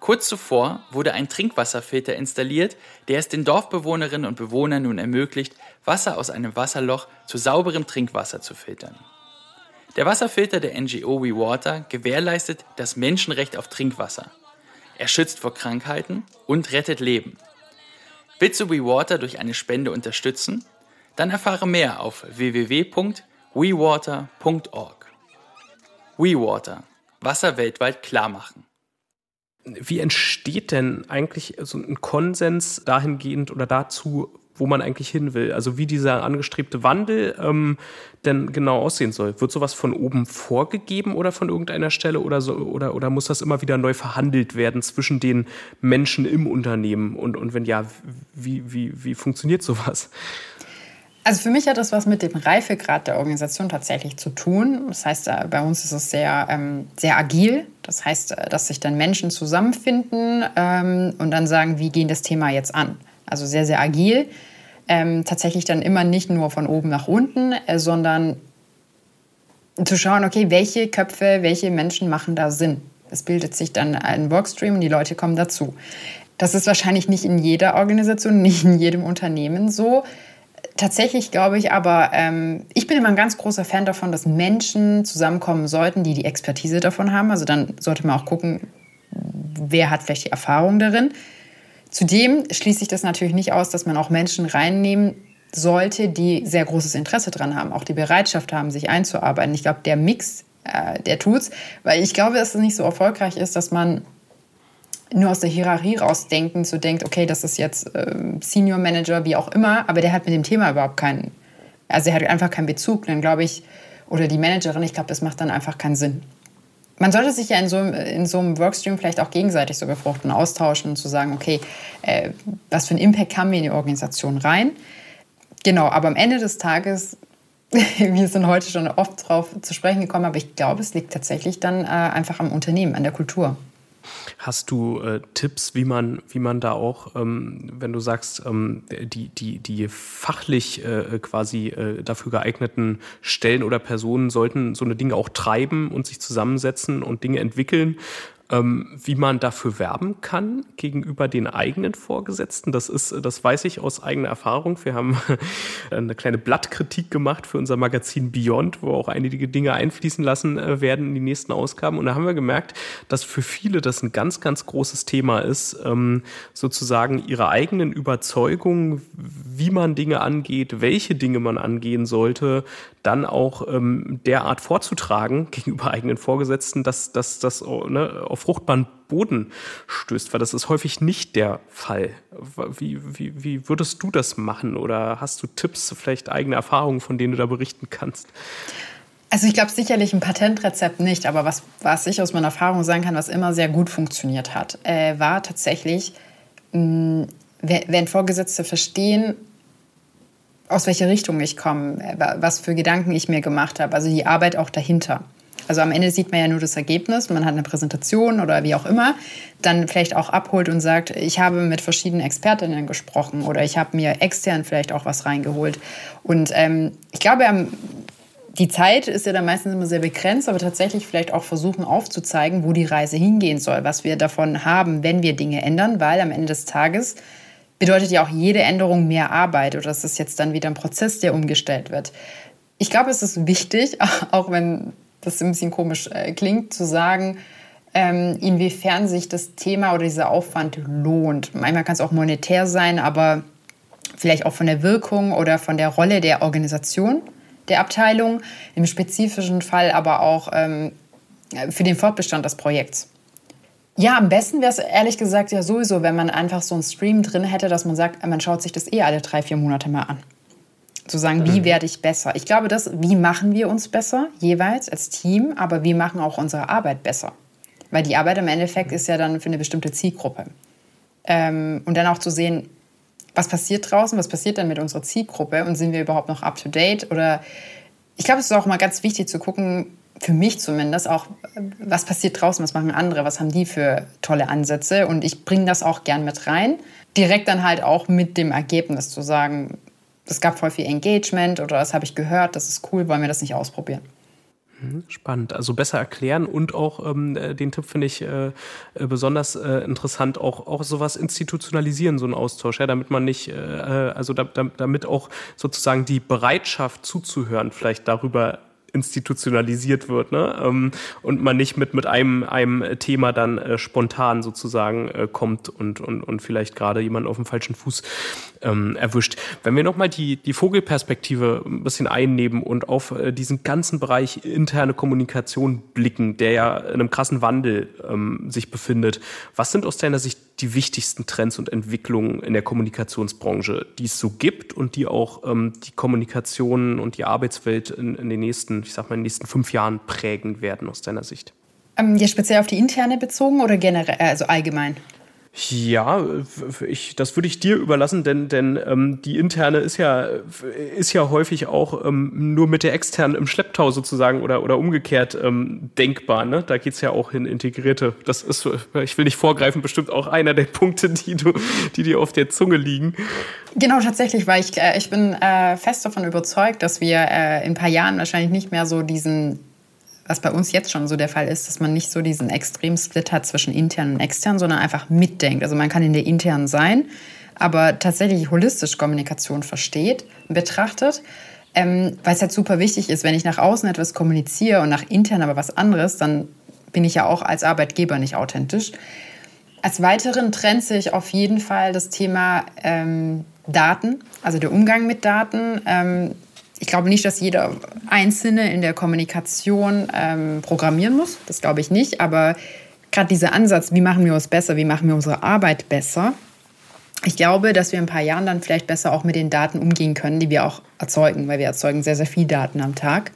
Kurz zuvor wurde ein Trinkwasserfilter installiert, der es den Dorfbewohnerinnen und Bewohnern nun ermöglicht, Wasser aus einem Wasserloch zu sauberem Trinkwasser zu filtern. Der Wasserfilter der NGO WeWater gewährleistet das Menschenrecht auf Trinkwasser. Er schützt vor Krankheiten und rettet Leben. Willst du WeWater durch eine Spende unterstützen? Dann erfahre mehr auf www.wewater.org. WeWater. Wasser weltweit klar machen. Wie entsteht denn eigentlich so ein Konsens dahingehend oder dazu, wo man eigentlich hin will. Also wie dieser angestrebte Wandel ähm, denn genau aussehen soll. Wird sowas von oben vorgegeben oder von irgendeiner Stelle oder so oder oder muss das immer wieder neu verhandelt werden zwischen den Menschen im Unternehmen und und wenn ja, wie wie wie funktioniert sowas? Also für mich hat das was mit dem Reifegrad der Organisation tatsächlich zu tun. Das heißt, äh, bei uns ist es sehr, ähm, sehr agil. Das heißt, äh, dass sich dann Menschen zusammenfinden ähm, und dann sagen, wie gehen das Thema jetzt an. Also sehr, sehr agil. Ähm, tatsächlich dann immer nicht nur von oben nach unten, äh, sondern zu schauen, okay, welche Köpfe, welche Menschen machen da Sinn. Es bildet sich dann ein Workstream und die Leute kommen dazu. Das ist wahrscheinlich nicht in jeder Organisation, nicht in jedem Unternehmen so. Tatsächlich glaube ich aber, ähm, ich bin immer ein ganz großer Fan davon, dass Menschen zusammenkommen sollten, die die Expertise davon haben. Also dann sollte man auch gucken, wer hat vielleicht die Erfahrung darin. Zudem schließt sich das natürlich nicht aus, dass man auch Menschen reinnehmen sollte, die sehr großes Interesse daran haben, auch die Bereitschaft haben, sich einzuarbeiten. Ich glaube, der Mix, äh, der tut's, weil ich glaube, dass es nicht so erfolgreich ist, dass man nur aus der Hierarchie rausdenken, zu denkt, okay, das ist jetzt ähm, Senior Manager, wie auch immer, aber der hat mit dem Thema überhaupt keinen, also er hat einfach keinen Bezug, dann glaube ich, oder die Managerin, ich glaube, das macht dann einfach keinen Sinn. Man sollte sich ja in so, in so einem Workstream vielleicht auch gegenseitig so befruchten, austauschen und zu sagen, okay, äh, was für einen Impact haben wir in die Organisation rein? Genau, aber am Ende des Tages, wir sind heute schon oft drauf zu sprechen gekommen, aber ich glaube, es liegt tatsächlich dann äh, einfach am Unternehmen, an der Kultur. Hast du äh, Tipps, wie man, wie man da auch, ähm, wenn du sagst, ähm, die, die, die fachlich äh, quasi äh, dafür geeigneten Stellen oder Personen sollten so eine Dinge auch treiben und sich zusammensetzen und Dinge entwickeln? Ähm, wie man dafür werben kann gegenüber den eigenen Vorgesetzten. Das ist, das weiß ich aus eigener Erfahrung. Wir haben eine kleine Blattkritik gemacht für unser Magazin Beyond, wo auch einige Dinge einfließen lassen äh, werden in die nächsten Ausgaben. Und da haben wir gemerkt, dass für viele das ein ganz, ganz großes Thema ist, ähm, sozusagen ihre eigenen Überzeugungen, wie man Dinge angeht, welche Dinge man angehen sollte, dann auch ähm, derart vorzutragen gegenüber eigenen Vorgesetzten, dass das oh, ne, auf fruchtbaren Boden stößt, weil das ist häufig nicht der Fall. Wie, wie, wie würdest du das machen oder hast du Tipps, vielleicht eigene Erfahrungen, von denen du da berichten kannst? Also ich glaube sicherlich ein Patentrezept nicht, aber was, was ich aus meiner Erfahrung sagen kann, was immer sehr gut funktioniert hat, äh, war tatsächlich, mh, wenn Vorgesetzte verstehen, aus welcher Richtung ich komme, äh, was für Gedanken ich mir gemacht habe, also die Arbeit auch dahinter. Also am Ende sieht man ja nur das Ergebnis, man hat eine Präsentation oder wie auch immer, dann vielleicht auch abholt und sagt, ich habe mit verschiedenen Expertinnen gesprochen oder ich habe mir extern vielleicht auch was reingeholt. Und ähm, ich glaube, die Zeit ist ja dann meistens immer sehr begrenzt, aber tatsächlich vielleicht auch versuchen aufzuzeigen, wo die Reise hingehen soll, was wir davon haben, wenn wir Dinge ändern, weil am Ende des Tages bedeutet ja auch jede Änderung mehr Arbeit oder es ist jetzt dann wieder ein Prozess, der umgestellt wird. Ich glaube, es ist wichtig, auch wenn das ein bisschen komisch äh, klingt, zu sagen, ähm, inwiefern sich das Thema oder dieser Aufwand lohnt. Manchmal kann es auch monetär sein, aber vielleicht auch von der Wirkung oder von der Rolle der Organisation, der Abteilung, im spezifischen Fall aber auch ähm, für den Fortbestand des Projekts. Ja, am besten wäre es ehrlich gesagt ja sowieso, wenn man einfach so einen Stream drin hätte, dass man sagt, man schaut sich das eh alle drei, vier Monate mal an. Zu sagen, wie mhm. werde ich besser? Ich glaube, das, wie machen wir uns besser, jeweils als Team, aber wie machen auch unsere Arbeit besser? Weil die Arbeit im Endeffekt ist ja dann für eine bestimmte Zielgruppe. Ähm, und dann auch zu sehen, was passiert draußen, was passiert dann mit unserer Zielgruppe und sind wir überhaupt noch up to date? Oder ich glaube, es ist auch mal ganz wichtig zu gucken, für mich zumindest auch, was passiert draußen, was machen andere, was haben die für tolle Ansätze und ich bringe das auch gern mit rein. Direkt dann halt auch mit dem Ergebnis zu sagen, es gab voll viel Engagement oder das habe ich gehört, das ist cool, wollen wir das nicht ausprobieren. Mhm, spannend. Also besser erklären und auch ähm, äh, den Tipp finde ich äh, äh, besonders äh, interessant, auch, auch sowas institutionalisieren, so ein Austausch, ja, damit man nicht, äh, äh, also da, damit auch sozusagen die Bereitschaft zuzuhören vielleicht darüber institutionalisiert wird ne? Ähm, und man nicht mit, mit einem, einem Thema dann äh, spontan sozusagen äh, kommt und, und, und vielleicht gerade jemanden auf dem falschen Fuß ähm, erwischt. Wenn wir nochmal die, die Vogelperspektive ein bisschen einnehmen und auf äh, diesen ganzen Bereich interne Kommunikation blicken, der ja in einem krassen Wandel ähm, sich befindet, was sind aus deiner Sicht die wichtigsten Trends und Entwicklungen in der Kommunikationsbranche, die es so gibt und die auch ähm, die Kommunikation und die Arbeitswelt in, in, den nächsten, ich sag mal, in den nächsten fünf Jahren prägen werden aus deiner Sicht? Ähm, ja, speziell auf die interne bezogen oder generell, also allgemein? Ja, ich, das würde ich dir überlassen, denn, denn ähm, die interne ist ja, ist ja häufig auch ähm, nur mit der externen im Schlepptau sozusagen oder, oder umgekehrt ähm, denkbar. Ne? Da geht's ja auch hin integrierte. Das ist, ich will nicht vorgreifen, bestimmt auch einer der Punkte, die, du, die dir auf der Zunge liegen. Genau, tatsächlich, weil ich, äh, ich bin äh, fest davon überzeugt, dass wir äh, in ein paar Jahren wahrscheinlich nicht mehr so diesen was bei uns jetzt schon so der Fall ist, dass man nicht so diesen extremen Split hat zwischen intern und extern, sondern einfach mitdenkt. Also man kann in der internen sein, aber tatsächlich holistisch Kommunikation versteht, betrachtet. Ähm, weil es halt super wichtig ist, wenn ich nach außen etwas kommuniziere und nach intern aber was anderes, dann bin ich ja auch als Arbeitgeber nicht authentisch. Als weiteren Trend sehe ich auf jeden Fall das Thema ähm, Daten, also der Umgang mit Daten. Ähm, ich glaube nicht, dass jeder Einzelne in der Kommunikation ähm, programmieren muss. Das glaube ich nicht. Aber gerade dieser Ansatz, wie machen wir uns besser, wie machen wir unsere Arbeit besser, ich glaube, dass wir in ein paar Jahren dann vielleicht besser auch mit den Daten umgehen können, die wir auch erzeugen, weil wir erzeugen sehr, sehr viel Daten am Tag.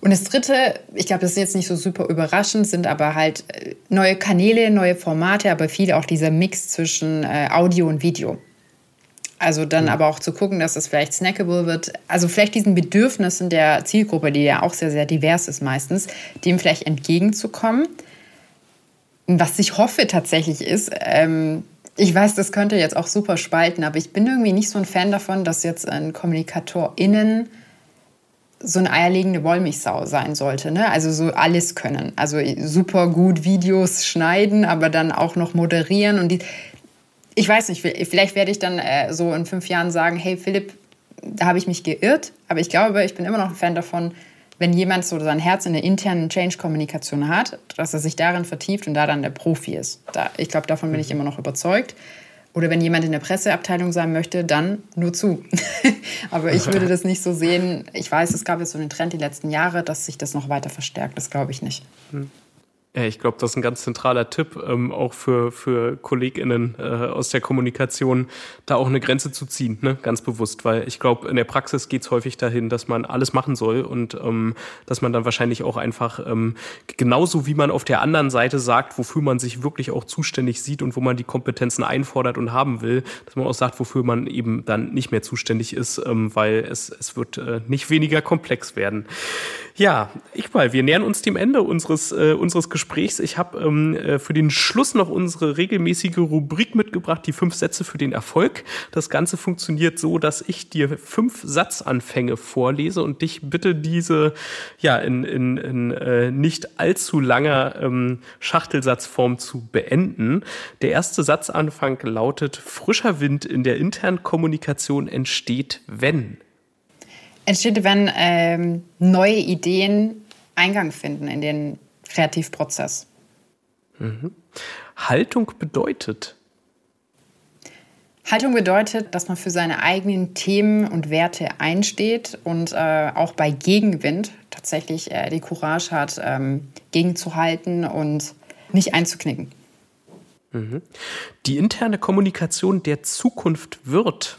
Und das Dritte, ich glaube, das ist jetzt nicht so super überraschend, sind aber halt äh, neue Kanäle, neue Formate, aber viel auch dieser Mix zwischen äh, Audio und Video. Also dann mhm. aber auch zu gucken, dass es vielleicht snackable wird. Also vielleicht diesen Bedürfnissen der Zielgruppe, die ja auch sehr, sehr divers ist meistens, dem vielleicht entgegenzukommen. Was ich hoffe tatsächlich ist, ähm, ich weiß, das könnte jetzt auch super spalten, aber ich bin irgendwie nicht so ein Fan davon, dass jetzt ein KommunikatorInnen so eine eierlegende Wollmilchsau sein sollte. Ne? Also so alles können. Also super gut Videos schneiden, aber dann auch noch moderieren. Und die, ich weiß nicht, vielleicht werde ich dann äh, so in fünf Jahren sagen, hey Philipp, da habe ich mich geirrt, aber ich glaube, ich bin immer noch ein Fan davon, wenn jemand so sein Herz in der internen Change-Kommunikation hat, dass er sich darin vertieft und da dann der Profi ist. Da, ich glaube, davon bin ich immer noch überzeugt. Oder wenn jemand in der Presseabteilung sein möchte, dann nur zu. aber ich würde das nicht so sehen. Ich weiß, es gab jetzt so einen Trend die letzten Jahre, dass sich das noch weiter verstärkt. Das glaube ich nicht. Hm. Ich glaube, das ist ein ganz zentraler Tipp, ähm, auch für, für KollegInnen äh, aus der Kommunikation, da auch eine Grenze zu ziehen, ne? ganz bewusst. Weil ich glaube, in der Praxis geht es häufig dahin, dass man alles machen soll und ähm, dass man dann wahrscheinlich auch einfach ähm, genauso wie man auf der anderen Seite sagt, wofür man sich wirklich auch zuständig sieht und wo man die Kompetenzen einfordert und haben will, dass man auch sagt, wofür man eben dann nicht mehr zuständig ist, ähm, weil es, es wird äh, nicht weniger komplex werden. Ja, ich mal, wir nähern uns dem Ende unseres, äh, unseres Gesprächs. Ich habe ähm, äh, für den Schluss noch unsere regelmäßige Rubrik mitgebracht, die fünf Sätze für den Erfolg. Das Ganze funktioniert so, dass ich dir fünf Satzanfänge vorlese und dich bitte diese ja in, in, in äh, nicht allzu langer ähm, Schachtelsatzform zu beenden. Der erste Satzanfang lautet, frischer Wind in der internen Kommunikation entsteht, wenn entsteht, wenn ähm, neue Ideen Eingang finden in den Kreativprozess. Mhm. Haltung bedeutet? Haltung bedeutet, dass man für seine eigenen Themen und Werte einsteht und äh, auch bei Gegenwind tatsächlich äh, die Courage hat, ähm, gegenzuhalten und nicht einzuknicken. Mhm. Die interne Kommunikation der Zukunft wird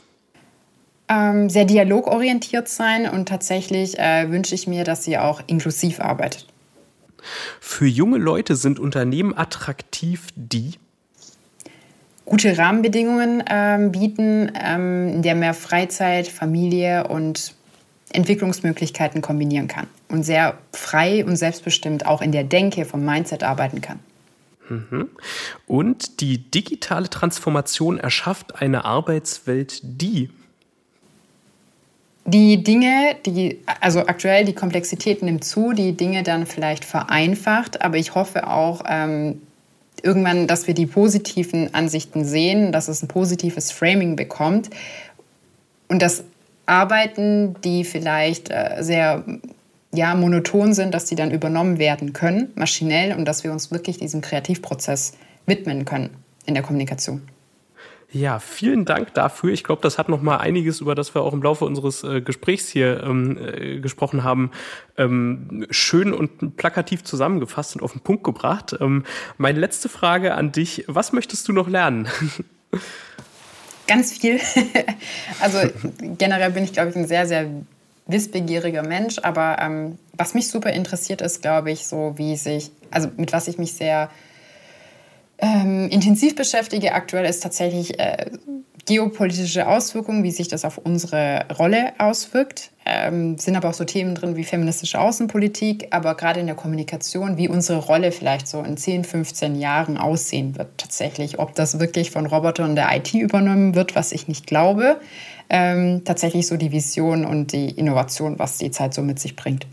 ähm, sehr dialogorientiert sein und tatsächlich äh, wünsche ich mir, dass sie auch inklusiv arbeitet. Für junge Leute sind Unternehmen attraktiv, die gute Rahmenbedingungen ähm, bieten, ähm, in der mehr Freizeit, Familie und Entwicklungsmöglichkeiten kombinieren kann und sehr frei und selbstbestimmt auch in der Denke vom Mindset arbeiten kann. Mhm. Und die digitale Transformation erschafft eine Arbeitswelt, die die Dinge, die, also aktuell die Komplexität nimmt zu, die Dinge dann vielleicht vereinfacht, aber ich hoffe auch ähm, irgendwann, dass wir die positiven Ansichten sehen, dass es ein positives Framing bekommt und dass Arbeiten, die vielleicht äh, sehr ja, monoton sind, dass die dann übernommen werden können, maschinell, und dass wir uns wirklich diesem Kreativprozess widmen können in der Kommunikation. Ja, vielen Dank dafür. Ich glaube, das hat noch mal einiges, über das wir auch im Laufe unseres äh, Gesprächs hier ähm, äh, gesprochen haben, ähm, schön und plakativ zusammengefasst und auf den Punkt gebracht. Ähm, meine letzte Frage an dich, was möchtest du noch lernen? Ganz viel. also generell bin ich, glaube ich, ein sehr, sehr wissbegieriger Mensch, aber ähm, was mich super interessiert ist, glaube ich, so wie sich, also mit was ich mich sehr ähm, intensiv beschäftige aktuell, ist tatsächlich äh, geopolitische Auswirkungen, wie sich das auf unsere Rolle auswirkt. Ähm, sind aber auch so Themen drin wie feministische Außenpolitik, aber gerade in der Kommunikation, wie unsere Rolle vielleicht so in 10, 15 Jahren aussehen wird tatsächlich. Ob das wirklich von Robotern der IT übernommen wird, was ich nicht glaube. Ähm, tatsächlich so die Vision und die Innovation, was die Zeit so mit sich bringt.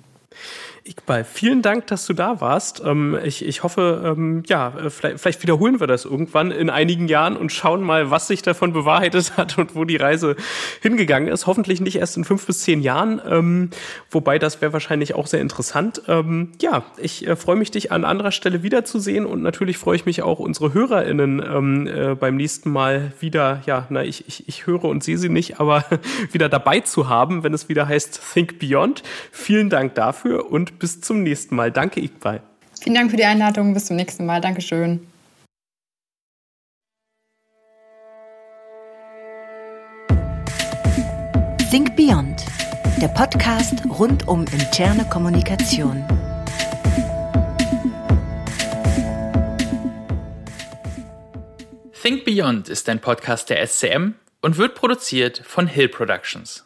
Iqbal, vielen Dank, dass du da warst. Ähm, ich, ich hoffe, ähm, ja, äh, vielleicht, vielleicht wiederholen wir das irgendwann in einigen Jahren und schauen mal, was sich davon bewahrheitet hat und wo die Reise hingegangen ist. Hoffentlich nicht erst in fünf bis zehn Jahren, ähm, wobei das wäre wahrscheinlich auch sehr interessant. ja, ich äh, freue mich, dich an anderer Stelle wiederzusehen und natürlich freue ich mich auch, unsere HörerInnen äh, beim nächsten Mal wieder, ja, na, ich, ich, ich höre und sehe sie nicht, aber wieder dabei zu haben, wenn es wieder heißt Think Beyond. Vielen Dank dafür und bis zum nächsten Mal. Danke, Iqbal. Vielen Dank für die Einladung. Bis zum nächsten Mal. Dankeschön. Think Beyond, der Podcast rund um interne Kommunikation. Think Beyond ist ein Podcast der SCM und wird produziert von Hill Productions.